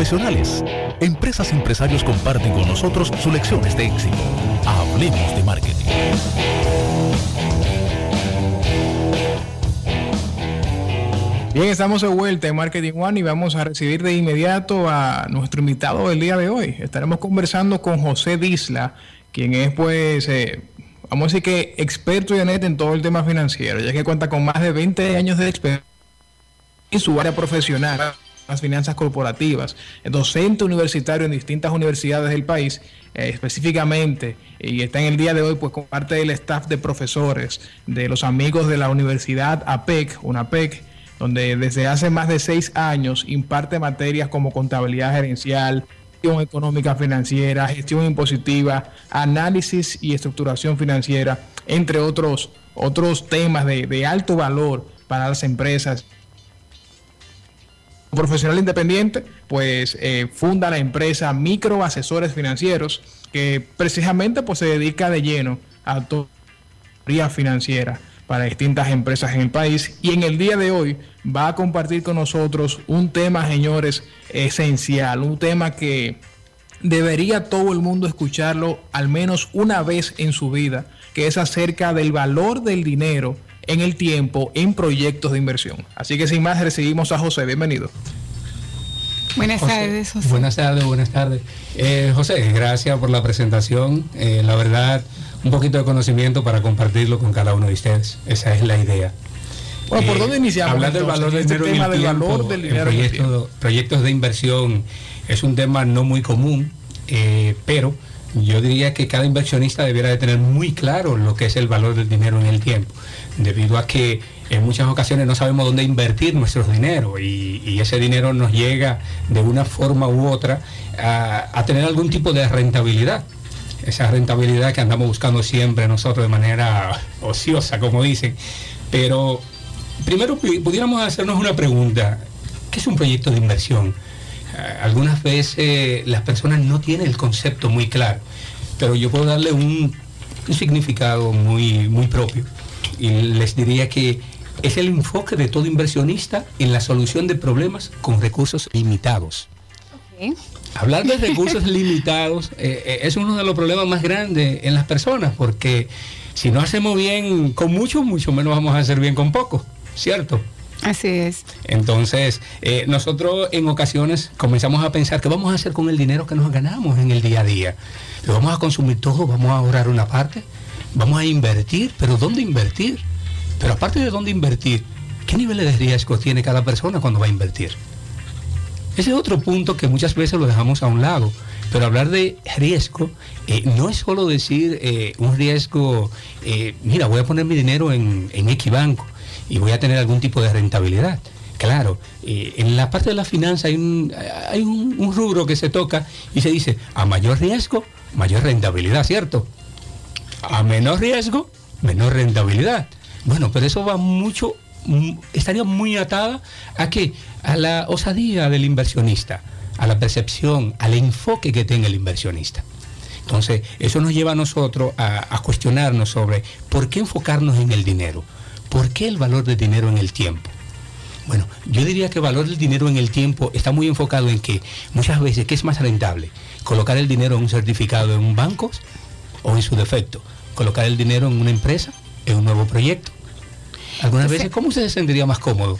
profesionales. Empresas y empresarios comparten con nosotros sus lecciones de éxito. Hablemos de marketing. Bien, estamos de vuelta en Marketing One y vamos a recibir de inmediato a nuestro invitado del día de hoy. Estaremos conversando con José Disla, quien es pues, eh, vamos a decir que experto y en todo el tema financiero, ya que cuenta con más de 20 años de experiencia en su área profesional las finanzas corporativas, docente universitario en distintas universidades del país, eh, específicamente, y está en el día de hoy pues con parte del staff de profesores de los amigos de la Universidad APEC, UNAPEC, donde desde hace más de seis años imparte materias como contabilidad gerencial, gestión económica financiera, gestión impositiva, análisis y estructuración financiera, entre otros, otros temas de, de alto valor para las empresas profesional independiente, pues eh, funda la empresa Micro Asesores Financieros, que precisamente pues se dedica de lleno a teoría financiera para distintas empresas en el país. Y en el día de hoy va a compartir con nosotros un tema, señores, esencial, un tema que debería todo el mundo escucharlo al menos una vez en su vida, que es acerca del valor del dinero en el tiempo en proyectos de inversión. Así que sin más, recibimos a José. Bienvenido. Buenas tardes, José. Buenas tardes, buenas tardes. Eh, José, gracias por la presentación. Eh, la verdad, un poquito de conocimiento para compartirlo con cada uno de ustedes. Esa es la idea. Bueno, ¿por dónde iniciamos? Hablar del valor del este dinero, tema del valor del dinero proyectos, de inversión es un tema no muy común, eh, pero yo diría que cada inversionista debiera de tener muy claro lo que es el valor del dinero en el tiempo, debido a que en muchas ocasiones no sabemos dónde invertir nuestro dinero y, ese dinero nos llega de una forma u otra a, tener algún tipo de rentabilidad. Esa rentabilidad que andamos buscando siempre nosotros de manera ociosa, como dicen. Pero primero pudiéramos hacernos una pregunta. ¿Qué es un proyecto de inversión? Algunas veces las personas no tienen el concepto muy claro, pero yo puedo darle un, significado muy, muy propio. Y les diría que es el enfoque de todo inversionista en la solución de problemas con recursos limitados. Hablar de recursos limitados eh, eh, es uno de los problemas más grandes en las personas, porque si no hacemos bien con mucho, mucho menos vamos a hacer bien con poco, ¿cierto? Así es. Entonces, eh, nosotros en ocasiones comenzamos a pensar qué vamos a hacer con el dinero que nos ganamos en el día a día. ¿Lo vamos a consumir todo? ¿Vamos a ahorrar una parte? ¿Vamos a invertir? ¿Pero dónde invertir? Pero aparte de dónde invertir, ¿qué niveles de riesgo tiene cada persona cuando va a invertir? Ese es otro punto que muchas veces lo dejamos a un lado. Pero hablar de riesgo eh, no es solo decir eh, un riesgo, mira, voy a poner mi dinero en, en X banco y voy a tener algún tipo de rentabilidad. Claro, eh, en la parte de la finanza hay, un, hay un, rubro que se toca y se dice, a mayor riesgo, mayor rentabilidad, ¿cierto? A menor riesgo, menor rentabilidad. Bueno, pero eso va mucho, estaría muy atada a que a la osadía del inversionista, a la percepción, al enfoque que tenga el inversionista. Entonces, eso nos lleva a nosotros a cuestionarnos sobre por qué enfocarnos en el dinero. ¿Por qué el valor del dinero en el tiempo? Bueno, yo diría que el valor del dinero en el tiempo está muy enfocado en que muchas veces, ¿qué es más rentable? ¿Colocar el dinero en un certificado en un banco o en su defecto? ¿Colocar el dinero en una empresa, en un nuevo proyecto? Algunas veces, ¿cómo se sentiría más cómodo?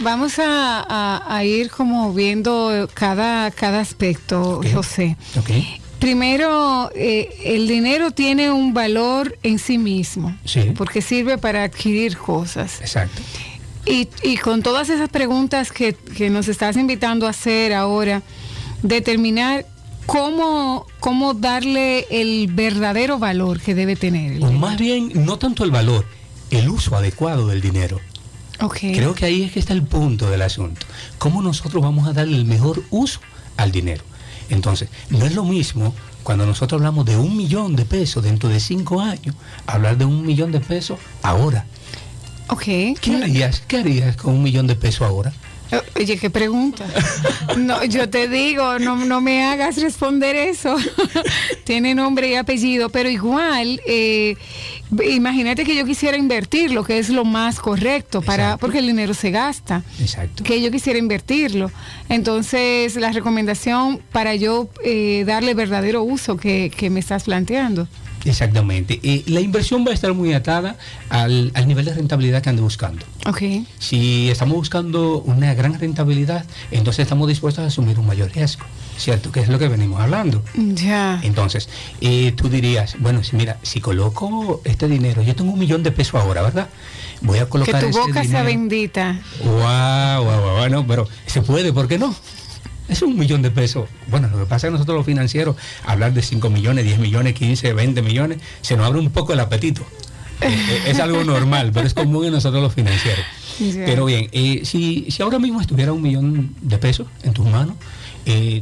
Vamos a, ir como viendo cada, cada aspecto, José. Okay. Primero, eh, el dinero tiene un valor en sí mismo, porque sirve para adquirir cosas. Exacto. Y, con todas esas preguntas que, nos estás invitando a hacer ahora, determinar cómo, cómo darle el verdadero valor que debe tener. O más bien, no tanto el valor, el uso adecuado del dinero. Okay. Creo que ahí es que está el punto del asunto. ¿Cómo nosotros vamos a darle el mejor uso al dinero? Entonces, no es lo mismo cuando nosotros hablamos de un millón de pesos dentro de cinco años, hablar de un millón de pesos ahora. Ok. ¿Qué harías, ¿Qué harías con un millón de pesos ahora? Oye, qué pregunta. No, yo te digo, no, no me hagas responder eso. Tiene nombre y apellido, pero igual, eh, Imagínate que yo quisiera invertirlo, que es lo más correcto para porque el dinero se gasta. Exacto. Que yo quisiera invertirlo. Entonces, la recomendación para yo eh, darle verdadero uso que, que me estás planteando. Exactamente. Eh, la inversión va a estar muy atada al, nivel de rentabilidad que ande buscando. Okay. Si estamos buscando una gran rentabilidad, entonces estamos dispuestos a asumir un mayor riesgo, ¿cierto? Que es lo que venimos hablando. Ya. Entonces, eh, tú dirías, bueno, si mira, si coloco este dinero, yo tengo un millón de pesos ahora, ¿verdad? Voy a colocar Que tu boca sea bendita. Wow, wow, wow, bueno, pero se puede, ¿por qué no? Es un millón de pesos. Bueno, lo que pasa es que nosotros los financieros, hablar de 5 millones, 10 millones, 15, 20 millones, se nos abre un poco el apetito. Eh, eh, es algo normal, pero es común en nosotros los financieros. Pero bien, eh, si, si ahora mismo estuviera un millón de pesos en tus manos,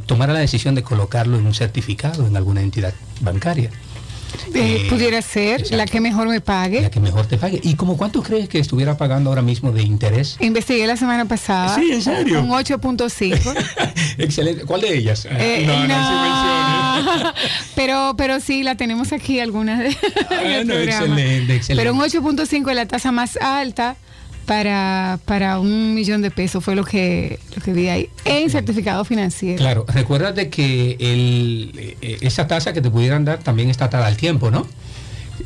tomara la decisión de colocarlo en un certificado en alguna entidad bancaria, eh, pudiera ser la que mejor me pague. La que mejor te pague. ¿Y como cuánto crees que estuviera pagando ahora mismo de interés? Investigué la semana pasada. Sí, en serio. Un 8.5. Excelente. ¿Cuál de ellas? Eh, no, no, pero, pero sí, la tenemos aquí algunas de ah, no, excelente, excelente. Pero un 8.5 es la tasa más alta para, para un millón de pesos, fue lo que, lo que vi ahí, en certificado financiero. Claro, recuérdate que el, eh, esa tasa que te pudieran dar también está atada al tiempo, ¿no?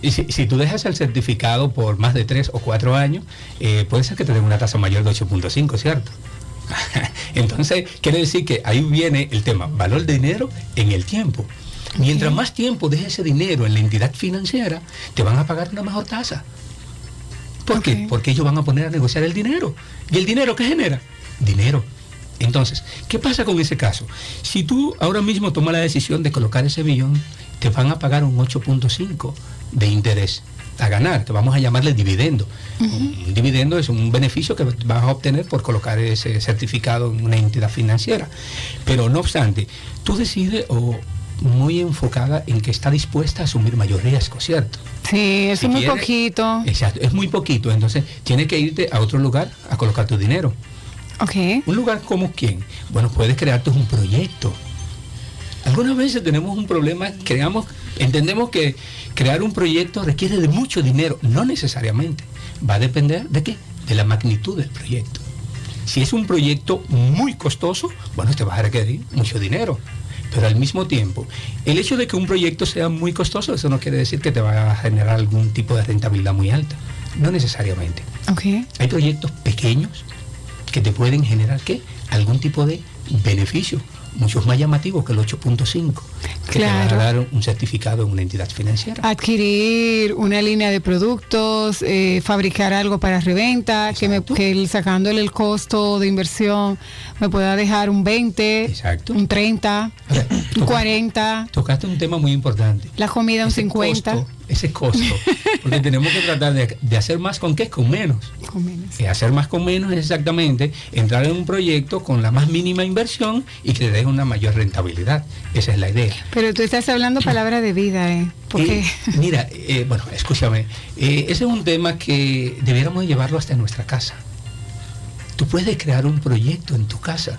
Y si, tú dejas el certificado por más de tres o cuatro años, eh, puede ser que te den una tasa mayor de 8.5, ¿cierto? Entonces, quiere decir que ahí viene el tema, valor de dinero en el tiempo. Mientras más tiempo dejes ese dinero en la entidad financiera, te van a pagar una mejor tasa. ¿Por qué? Porque ellos van a poner a negociar el dinero. ¿Y el dinero qué genera? Dinero. Entonces, ¿qué pasa con ese caso? Si tú ahora mismo tomas la decisión de colocar ese millón, te van a pagar un 8.5 de interés a ganar, que vamos a llamarle dividendo. Un dividendo es un beneficio que vas a obtener por colocar ese certificado en una entidad financiera. Pero no obstante, tú decides o muy enfocada en que está dispuesta a asumir mayor riesgo, ¿cierto? Sí, es muy poquito. Exacto, es muy poquito. Entonces, tienes que irte a otro lugar a colocar tu dinero. Ok. Un lugar como quién? Bueno, puedes crearte un proyecto. Algunas veces tenemos un problema, creamos, entendemos que crear un proyecto requiere de mucho dinero. No necesariamente. Va a depender de qué? De la magnitud del proyecto. Si es un proyecto muy costoso, bueno, te va a requerir mucho dinero. Pero al mismo tiempo, el hecho de que un proyecto sea muy costoso, eso no quiere decir que te va a generar algún tipo de rentabilidad muy alta. No necesariamente. Okay. Hay proyectos pequeños que te pueden generar ¿qué? algún tipo de beneficio muchos más llamativos que el 8.5, que claro. te va a dar un certificado en una entidad financiera. Adquirir una línea de productos, eh, fabricar algo para reventa, que, me, que sacándole el costo de inversión me pueda dejar un 20, Exacto. un 30, un 40. Tocaste un tema muy importante. La comida un 50 ese costo. Porque tenemos que tratar de, hacer más con qué, con menos. Con menos. Y hacer más con menos es exactamente entrar en un proyecto con la más mínima inversión y que te dé una mayor rentabilidad. Esa es la idea. Pero tú estás hablando palabra de vida, ¿eh? Porque... mira, eh, bueno, escúchame. Eh, ese es un tema que debiéramos llevarlo hasta nuestra casa. Tú puedes crear un proyecto en tu casa.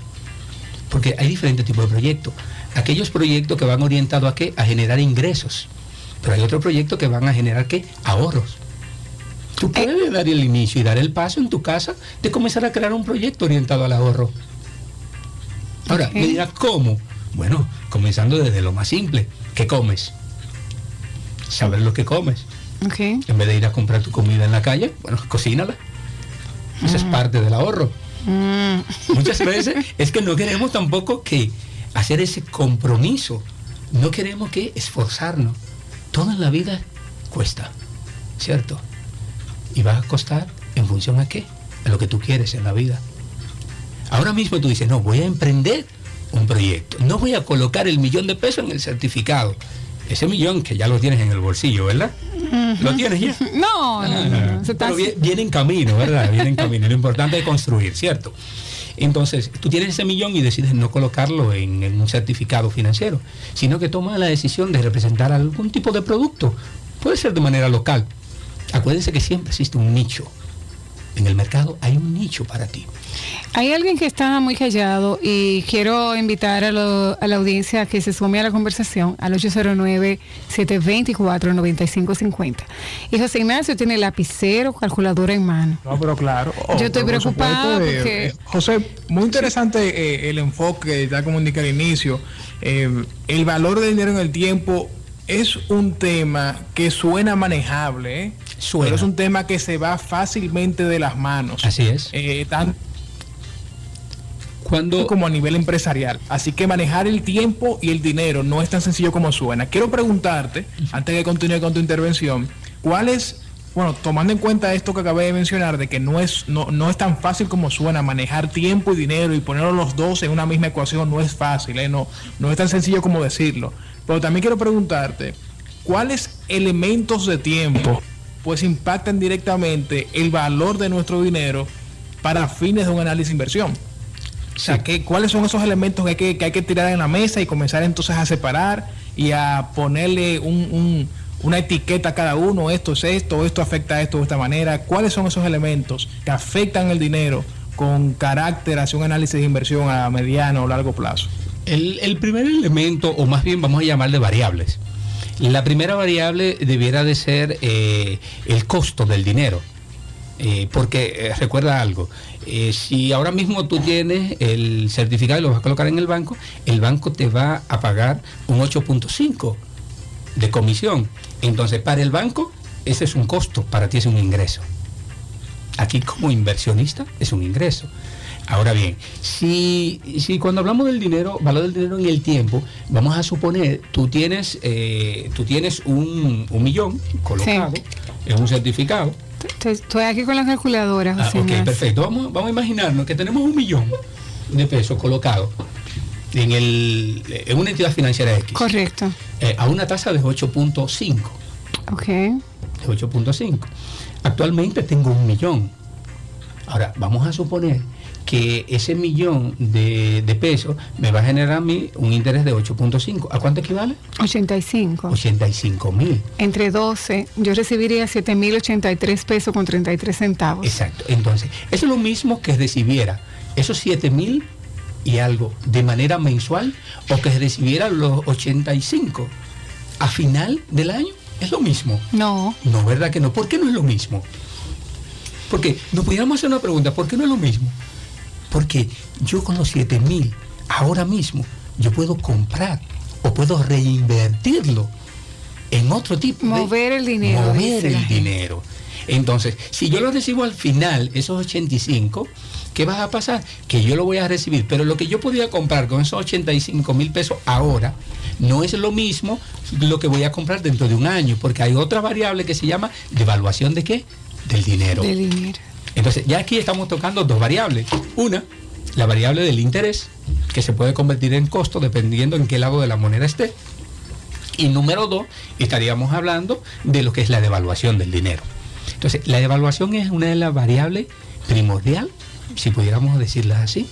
Porque hay diferentes tipos de proyectos. Aquellos proyectos que van orientados a qué? A generar ingresos pero hay otro proyecto que van a generar qué? Ahorros. Tú eh. puedes dar el inicio y dar el paso en tu casa de comenzar a crear un proyecto orientado al ahorro. Ahora, me dirás, ¿cómo? Bueno, comenzando desde lo más simple. ¿Qué comes? Saber lo que comes. En vez de ir a comprar tu comida en la calle, bueno, cocínala. Esa es mm. parte del ahorro. Mm. Muchas veces es que no queremos tampoco que hacer ese compromiso. No queremos que esforzarnos. Todo en la vida cuesta, ¿cierto? Y va a costar en función a qué? A lo que tú quieres en la vida. Ahora mismo tú dices, no, voy a emprender un proyecto. No voy a colocar el millón de pesos en el certificado. Ese millón que ya lo tienes en el bolsillo, ¿verdad? ¿Lo tienes ya? No, no, no. Pero viene en camino, ¿verdad? Viene en camino. Lo importante es construir, ¿cierto? Entonces, tú tienes ese millón y decides no colocarlo en, un certificado financiero, sino que tomas la decisión de representar algún tipo de producto. Puede ser de manera local. Acuérdense que siempre existe un nicho. En el mercado hay un nicho para ti. Hay alguien que está muy callado y quiero invitar a, la audiencia a que se sume a la conversación al 809-724-9550. Y José Ignacio tiene lapicero, calculadora en mano. No, pero claro. Yo estoy preocupado eh, porque... Eh, José, muy interesante eh, el enfoque, ya como indica al inicio. el valor del dinero en el tiempo es un tema que suena manejable, ¿eh? Pero es un tema que se va fácilmente de las manos. Así es. Eh, tanto Cuando... como a nivel empresarial. Así que manejar el tiempo y el dinero no es tan sencillo como suena. Quiero preguntarte, antes de continuar con tu intervención, ¿cuál es, bueno, tomando en cuenta esto que acabé de mencionar, de que no es, no, no es tan fácil como suena, manejar tiempo y dinero y ponerlos los dos en una misma ecuación no es fácil, ¿eh? no, no es tan sencillo como decirlo. Pero también quiero preguntarte, ¿cuáles elementos de tiempo pues impactan directamente el valor de nuestro dinero para fines de un análisis de inversión? O sea, ¿cuáles son esos elementos que hay que, hay que, tirar en la mesa y comenzar entonces a separar y a ponerle una etiqueta a cada uno? Esto es esto, esto afecta a esto de esta manera. ¿Cuáles son esos elementos que afectan el dinero con carácter hacia un análisis de inversión a mediano o largo plazo? El, primer elemento, o más bien vamos a llamarle variables. La primera variable debiera de ser eh, el costo del dinero. Eh, porque eh, recuerda algo, si ahora mismo tú tienes el certificado y lo vas a colocar en el banco, el banco te va a pagar un 8.5 de comisión. Entonces, para el banco, ese es un costo, para ti es un ingreso. Aquí como inversionista es un ingreso. Ahora bien, si, si cuando hablamos del dinero, valor del dinero en el tiempo, vamos a suponer, tú tienes, eh, tú tienes un, millón colocado en un certificado. Estoy aquí con la calculadora. Ah, ok, perfecto. Vamos, vamos a imaginarnos que tenemos un millón de pesos colocados en, el, en una entidad financiera X. Correcto. Eh, a una tasa de 8.5. Ok. De 8.5. Actualmente tengo un millón. Ahora, vamos a suponer que ese millón de, pesos me va a generar a mí un interés de 8.5. ¿A cuánto equivale? 85. 85 mil. Entre 12, yo recibiría 7 mil 83 pesos con 33 centavos. Exacto. Entonces, eso es lo mismo que recibiera esos 7 mil y algo de manera mensual o que recibiera los 85 a final del año. Es lo mismo. No. No, ¿verdad que no? ¿Por qué no es lo mismo? Porque nos pudiéramos hacer una pregunta, ¿por qué no es lo mismo? Porque yo con los 7 mil, ahora mismo, yo puedo comprar o puedo reinvertirlo en otro tipo mover el dinero. Mover el dinero. Entonces, si yo lo recibo al final, esos 85, ¿qué va a pasar? Que yo lo voy a recibir, pero lo que yo podía comprar con esos 85 mil pesos ahora no es lo mismo lo que voy a comprar dentro de un año, porque hay otra variable que se llama devaluación de qué? Del dinero. Del dinero. Entonces, ya aquí estamos tocando dos variables. Una, la variable del interés, que se puede convertir en costo dependiendo en qué lado de la moneda esté. Y número dos, estaríamos hablando de lo que es la devaluación del dinero. Entonces, la devaluación es una de las variables primordial, si pudiéramos decirla así,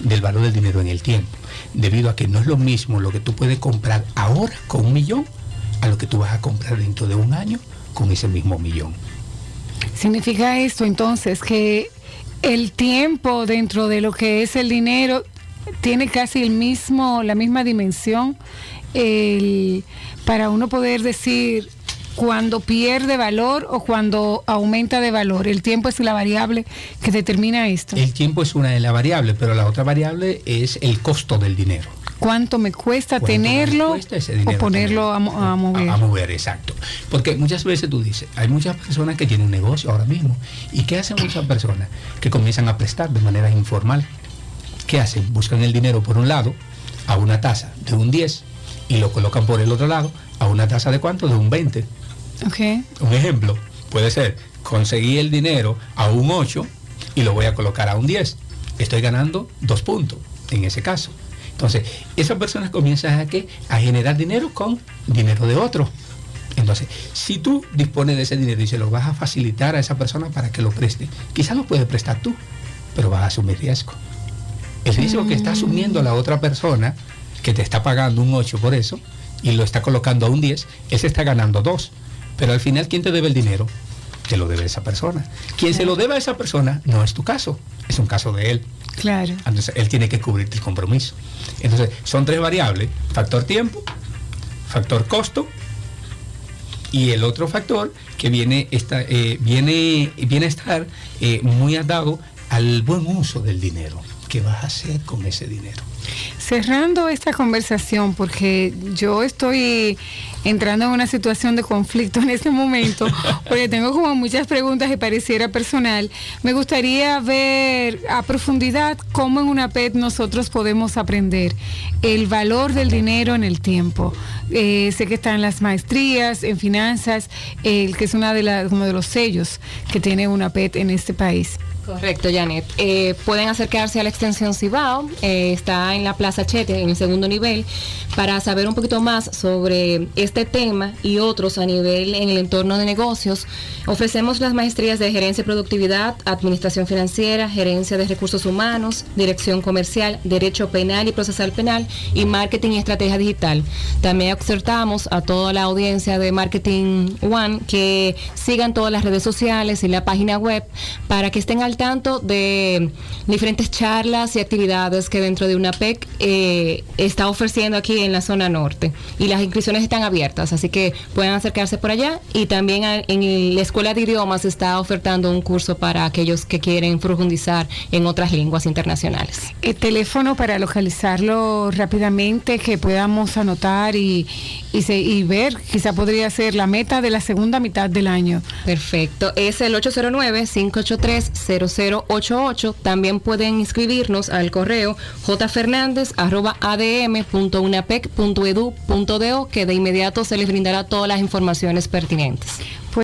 del valor del dinero en el tiempo. Debido a que no es lo mismo lo que tú puedes comprar ahora con un millón a lo que tú vas a comprar dentro de un año con ese mismo millón. Significa esto entonces que el tiempo dentro de lo que es el dinero tiene casi el mismo, la misma dimensión para uno poder decir cuando pierde valor o cuando aumenta de valor. El tiempo es la variable que determina esto. El tiempo es una de las variables, pero la otra variable es el costo del dinero cuánto me cuesta tenerlo o ponerlo a, mover. A, mover, exacto. Porque muchas veces tú dices, hay muchas personas que tienen un negocio ahora mismo. ¿Y qué hacen muchas personas? Que comienzan a prestar de manera informal. ¿Qué hacen? Buscan el dinero por un lado a una tasa de un 10 y lo colocan por el otro lado a una tasa de cuánto? De un 20. Okay. Un ejemplo puede ser, conseguí el dinero a un 8 y lo voy a colocar a un 10. Estoy ganando dos puntos en ese caso. Entonces, esas personas comienzan a, ¿qué? a generar dinero con dinero de otro. Entonces, si tú dispones de ese dinero y se lo vas a facilitar a esa persona para que lo preste, quizás lo puedes prestar tú, pero vas a asumir riesgo. El riesgo que está asumiendo la otra persona, que te está pagando un 8 por eso, y lo está colocando a un 10, él se está ganando 2. Pero al final, ¿quién te debe el dinero? te lo debe esa persona. Quien se lo debe a esa persona no es tu caso, es un caso de él. Claro. Entonces, él tiene que cubrirte el compromiso. Entonces, son tres variables, factor tiempo, factor costo y el otro factor que viene, está, eh, viene, viene a estar eh, muy atado al buen uso del dinero. ¿Qué vas a hacer con ese dinero? Cerrando esta conversación, porque yo estoy entrando en una situación de conflicto en este momento, porque tengo como muchas preguntas y pareciera personal, me gustaría ver a profundidad cómo en una PET nosotros podemos aprender el valor del dinero en el tiempo. Eh, sé que están las maestrías en finanzas, el que es una de las, uno de los sellos que tiene una PET en este país. Correcto, Janet. Eh, pueden acercarse a la extensión Cibao, eh, está en la Plaza Chete, en el segundo nivel, para saber un poquito más sobre este tema y otros a nivel en el entorno de negocios. Ofrecemos las maestrías de gerencia y productividad, administración financiera, gerencia de recursos humanos, dirección comercial, derecho penal y procesal penal y marketing y estrategia digital. También exhortamos a toda la audiencia de Marketing One que sigan todas las redes sociales y la página web para que estén al tanto de diferentes charlas y actividades que dentro de una PEC eh, está ofreciendo aquí en la zona norte. Y las inscripciones están abiertas, así que pueden acercarse por allá. Y también en la Escuela de Idiomas está ofertando un curso para aquellos que quieren profundizar en otras lenguas internacionales. El teléfono para localizarlo rápidamente, que podamos anotar y, y, ver, quizá podría ser la meta de la segunda mitad del año. Perfecto, es el 809 583 0088. También pueden inscribirnos al correo jfernandez.adm.unapec.edu.do que de inmediato se les brindará todas las informaciones pertinentes.